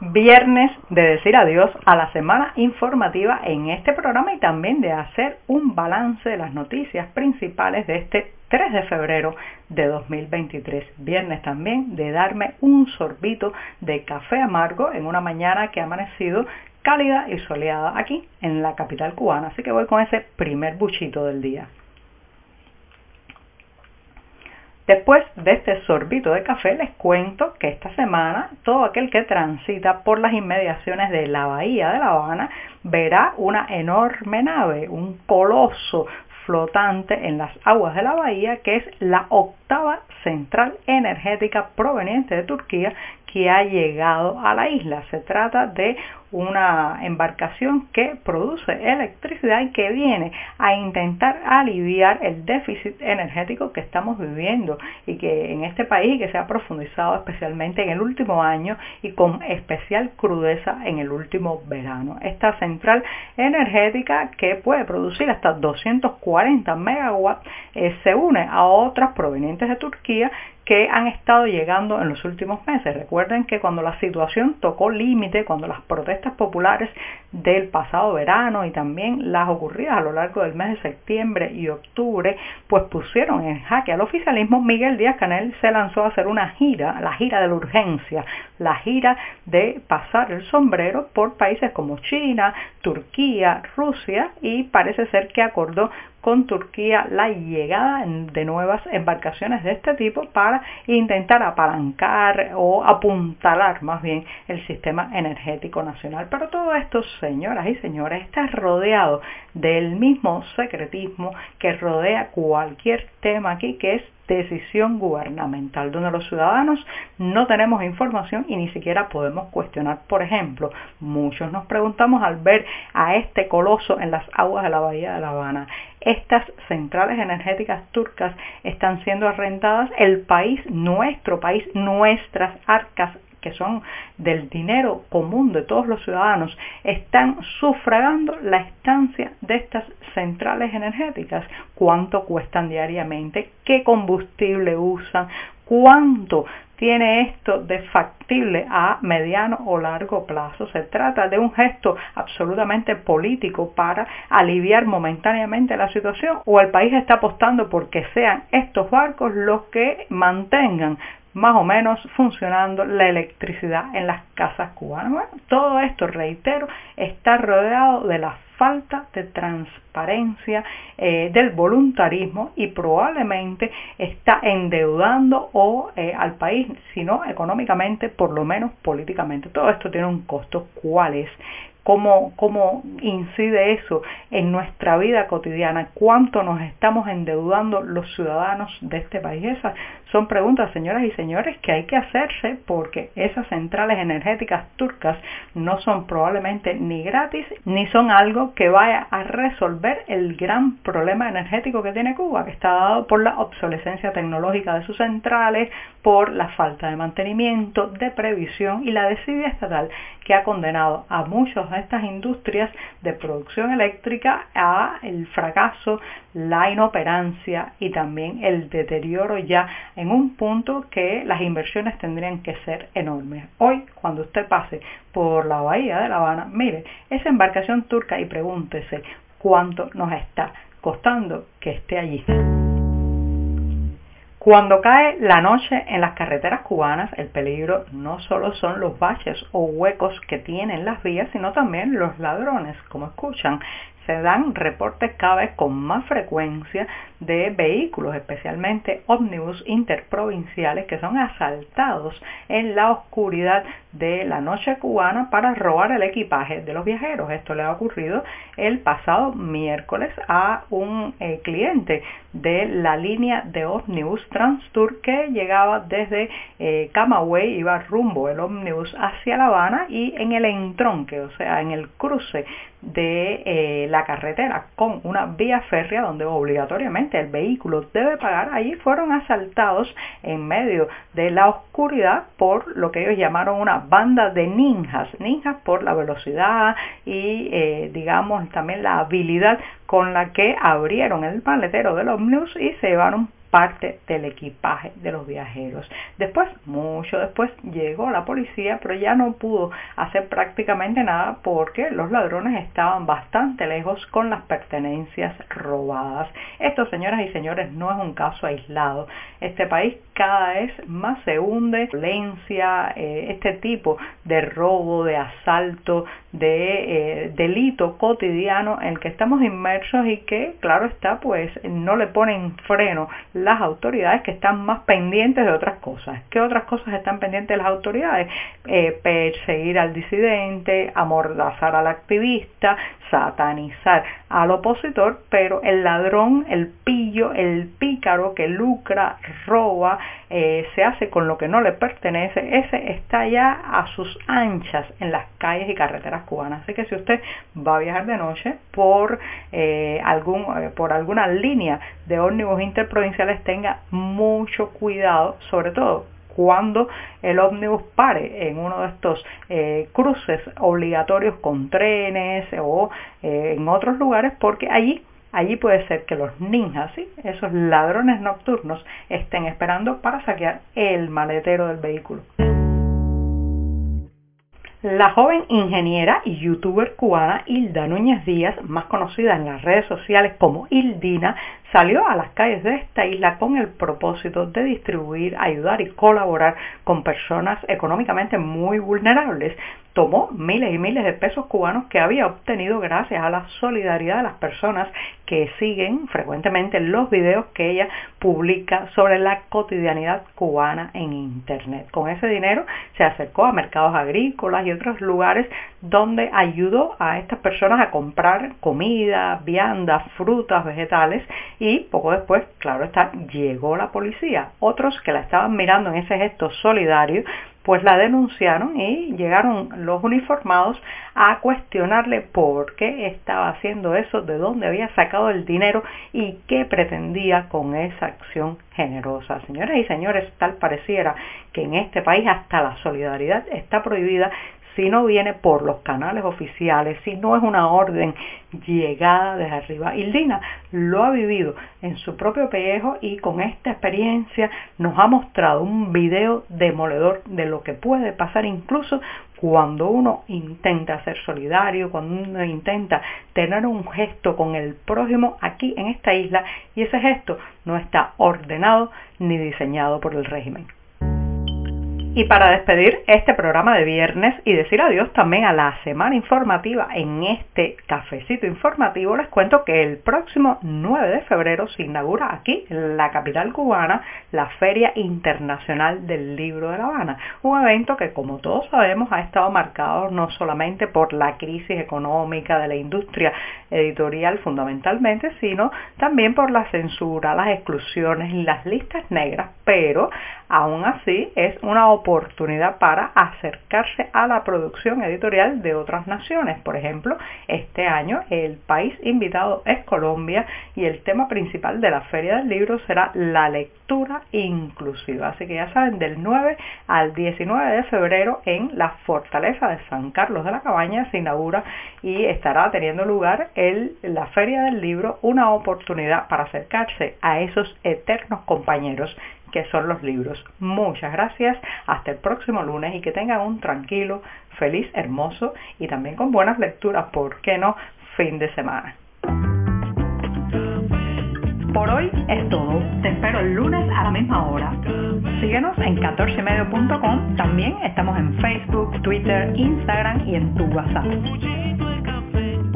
Viernes de decir adiós a la semana informativa en este programa y también de hacer un balance de las noticias principales de este 3 de febrero de 2023. Viernes también de darme un sorbito de café amargo en una mañana que ha amanecido cálida y soleada aquí en la capital cubana. Así que voy con ese primer buchito del día. Después de este sorbito de café les cuento que esta semana todo aquel que transita por las inmediaciones de la bahía de La Habana verá una enorme nave, un coloso flotante en las aguas de la bahía que es la octava central energética proveniente de Turquía que ha llegado a la isla. Se trata de una embarcación que produce electricidad y que viene a intentar aliviar el déficit energético que estamos viviendo y que en este país que se ha profundizado especialmente en el último año y con especial crudeza en el último verano. Esta central energética que puede producir hasta 240 megawatts eh, se une a otras provenientes de Turquía que han estado llegando en los últimos meses. Recuerden que cuando la situación tocó límite, cuando las protestas populares del pasado verano y también las ocurridas a lo largo del mes de septiembre y octubre, pues pusieron en jaque al oficialismo, Miguel Díaz Canel se lanzó a hacer una gira, la gira de la urgencia, la gira de pasar el sombrero por países como China, Turquía, Rusia y parece ser que acordó con Turquía la llegada de nuevas embarcaciones de este tipo para intentar apalancar o apuntalar más bien el sistema energético nacional. Pero todo esto, señoras y señores, está rodeado del mismo secretismo que rodea cualquier tema aquí, que es decisión gubernamental, donde los ciudadanos no tenemos información y ni siquiera podemos cuestionar. Por ejemplo, muchos nos preguntamos al ver a este coloso en las aguas de la bahía de La Habana, estas centrales energéticas turcas están siendo arrendadas, el país, nuestro país, nuestras arcas que son del dinero común de todos los ciudadanos, están sufragando la estancia de estas centrales energéticas. ¿Cuánto cuestan diariamente? ¿Qué combustible usan? ¿Cuánto tiene esto de factible a mediano o largo plazo? Se trata de un gesto absolutamente político para aliviar momentáneamente la situación o el país está apostando porque sean estos barcos los que mantengan más o menos funcionando la electricidad en las casas cubanas. Bueno, todo esto, reitero, está rodeado de la falta de transparencia, eh, del voluntarismo y probablemente está endeudando o eh, al país, si no económicamente, por lo menos políticamente. Todo esto tiene un costo. ¿Cuál es? cómo, cómo incide eso en nuestra vida cotidiana, cuánto nos estamos endeudando los ciudadanos de este país. Esas son preguntas, señoras y señores, que hay que hacerse porque esas centrales energéticas turcas no son probablemente ni gratis ni son algo que vaya a resolver el gran problema energético que tiene Cuba, que está dado por la obsolescencia tecnológica de sus centrales, por la falta de mantenimiento, de previsión y la desidia estatal que ha condenado a muchos de estas industrias de producción eléctrica a el fracaso, la inoperancia y también el deterioro ya en un punto que las inversiones tendrían que ser enormes. Hoy, cuando usted pase por la bahía de La Habana, mire esa embarcación turca y pregúntese cuánto nos está costando que esté allí. Cuando cae la noche en las carreteras cubanas, el peligro no solo son los baches o huecos que tienen las vías, sino también los ladrones, como escuchan. Se dan reportes cada vez con más frecuencia de vehículos, especialmente ómnibus interprovinciales, que son asaltados en la oscuridad de la noche cubana para robar el equipaje de los viajeros. Esto le ha ocurrido el pasado miércoles a un eh, cliente de la línea de ómnibus Transtour que llegaba desde eh, Camagüey, iba rumbo el ómnibus hacia La Habana y en el entronque, o sea, en el cruce de eh, la la carretera con una vía férrea donde obligatoriamente el vehículo debe pagar, allí fueron asaltados en medio de la oscuridad por lo que ellos llamaron una banda de ninjas, ninjas por la velocidad y eh, digamos también la habilidad con la que abrieron el maletero del ómnibus y se llevaron parte del equipaje de los viajeros. Después, mucho después, llegó la policía, pero ya no pudo hacer prácticamente nada porque los ladrones estaban bastante lejos con las pertenencias robadas. Esto, señoras y señores, no es un caso aislado. Este país cada vez más se hunde, violencia, eh, este tipo de robo, de asalto, de eh, delito cotidiano en el que estamos inmersos y que, claro está, pues no le ponen freno las autoridades que están más pendientes de otras cosas. ¿Qué otras cosas están pendientes las autoridades? Eh, perseguir al disidente, amordazar al activista, satanizar al opositor, pero el ladrón, el pillo, el pícaro que lucra, roba, eh, se hace con lo que no le pertenece, ese está ya a sus anchas en las calles y carreteras cubanas. Así que si usted va a viajar de noche por, eh, algún, eh, por alguna línea de ómnibus interprovinciales, tenga mucho cuidado, sobre todo cuando el ómnibus pare en uno de estos cruces obligatorios con trenes o en otros lugares porque allí Allí puede ser que los ninjas, esos ladrones nocturnos, estén esperando para saquear el maletero del vehículo. La joven ingeniera y youtuber cubana Hilda Núñez Díaz, más conocida en las redes sociales como Hildina, salió a las calles de esta isla con el propósito de distribuir, ayudar y colaborar con personas económicamente muy vulnerables. Tomó miles y miles de pesos cubanos que había obtenido gracias a la solidaridad de las personas que siguen frecuentemente los videos que ella publica sobre la cotidianidad cubana en Internet. Con ese dinero se acercó a mercados agrícolas y otros lugares donde ayudó a estas personas a comprar comida, viandas, frutas, vegetales y poco después, claro está, llegó la policía. Otros que la estaban mirando en ese gesto solidario, pues la denunciaron y llegaron los uniformados a cuestionarle por qué estaba haciendo eso, de dónde había sacado el dinero y qué pretendía con esa acción generosa. Señoras y señores, tal pareciera que en este país hasta la solidaridad está prohibida si no viene por los canales oficiales, si no es una orden llegada desde arriba. Ildina lo ha vivido en su propio pellejo y con esta experiencia nos ha mostrado un video demoledor de lo que puede pasar incluso cuando uno intenta ser solidario, cuando uno intenta tener un gesto con el prójimo aquí en esta isla y ese gesto no está ordenado ni diseñado por el régimen. Y para despedir este programa de viernes y decir adiós también a la semana informativa en este cafecito informativo, les cuento que el próximo 9 de febrero se inaugura aquí, en la capital cubana, la Feria Internacional del Libro de La Habana. Un evento que, como todos sabemos, ha estado marcado no solamente por la crisis económica de la industria editorial fundamentalmente, sino también por la censura, las exclusiones y las listas negras, pero aún así es una oportunidad para acercarse a la producción editorial de otras naciones. Por ejemplo, este año el país invitado es Colombia y el tema principal de la Feria del Libro será la lectura inclusiva. Así que ya saben, del 9 al 19 de febrero en la Fortaleza de San Carlos de la Cabaña se inaugura y estará teniendo lugar el, la Feria del Libro, una oportunidad para acercarse a esos eternos compañeros que son los libros. Muchas gracias, hasta el próximo lunes y que tengan un tranquilo, feliz, hermoso y también con buenas lecturas, ¿por qué no? Fin de semana. Por hoy es todo. Te espero el lunes a la misma hora. Síguenos en 14medio.com. También estamos en Facebook, Twitter, Instagram y en tu WhatsApp.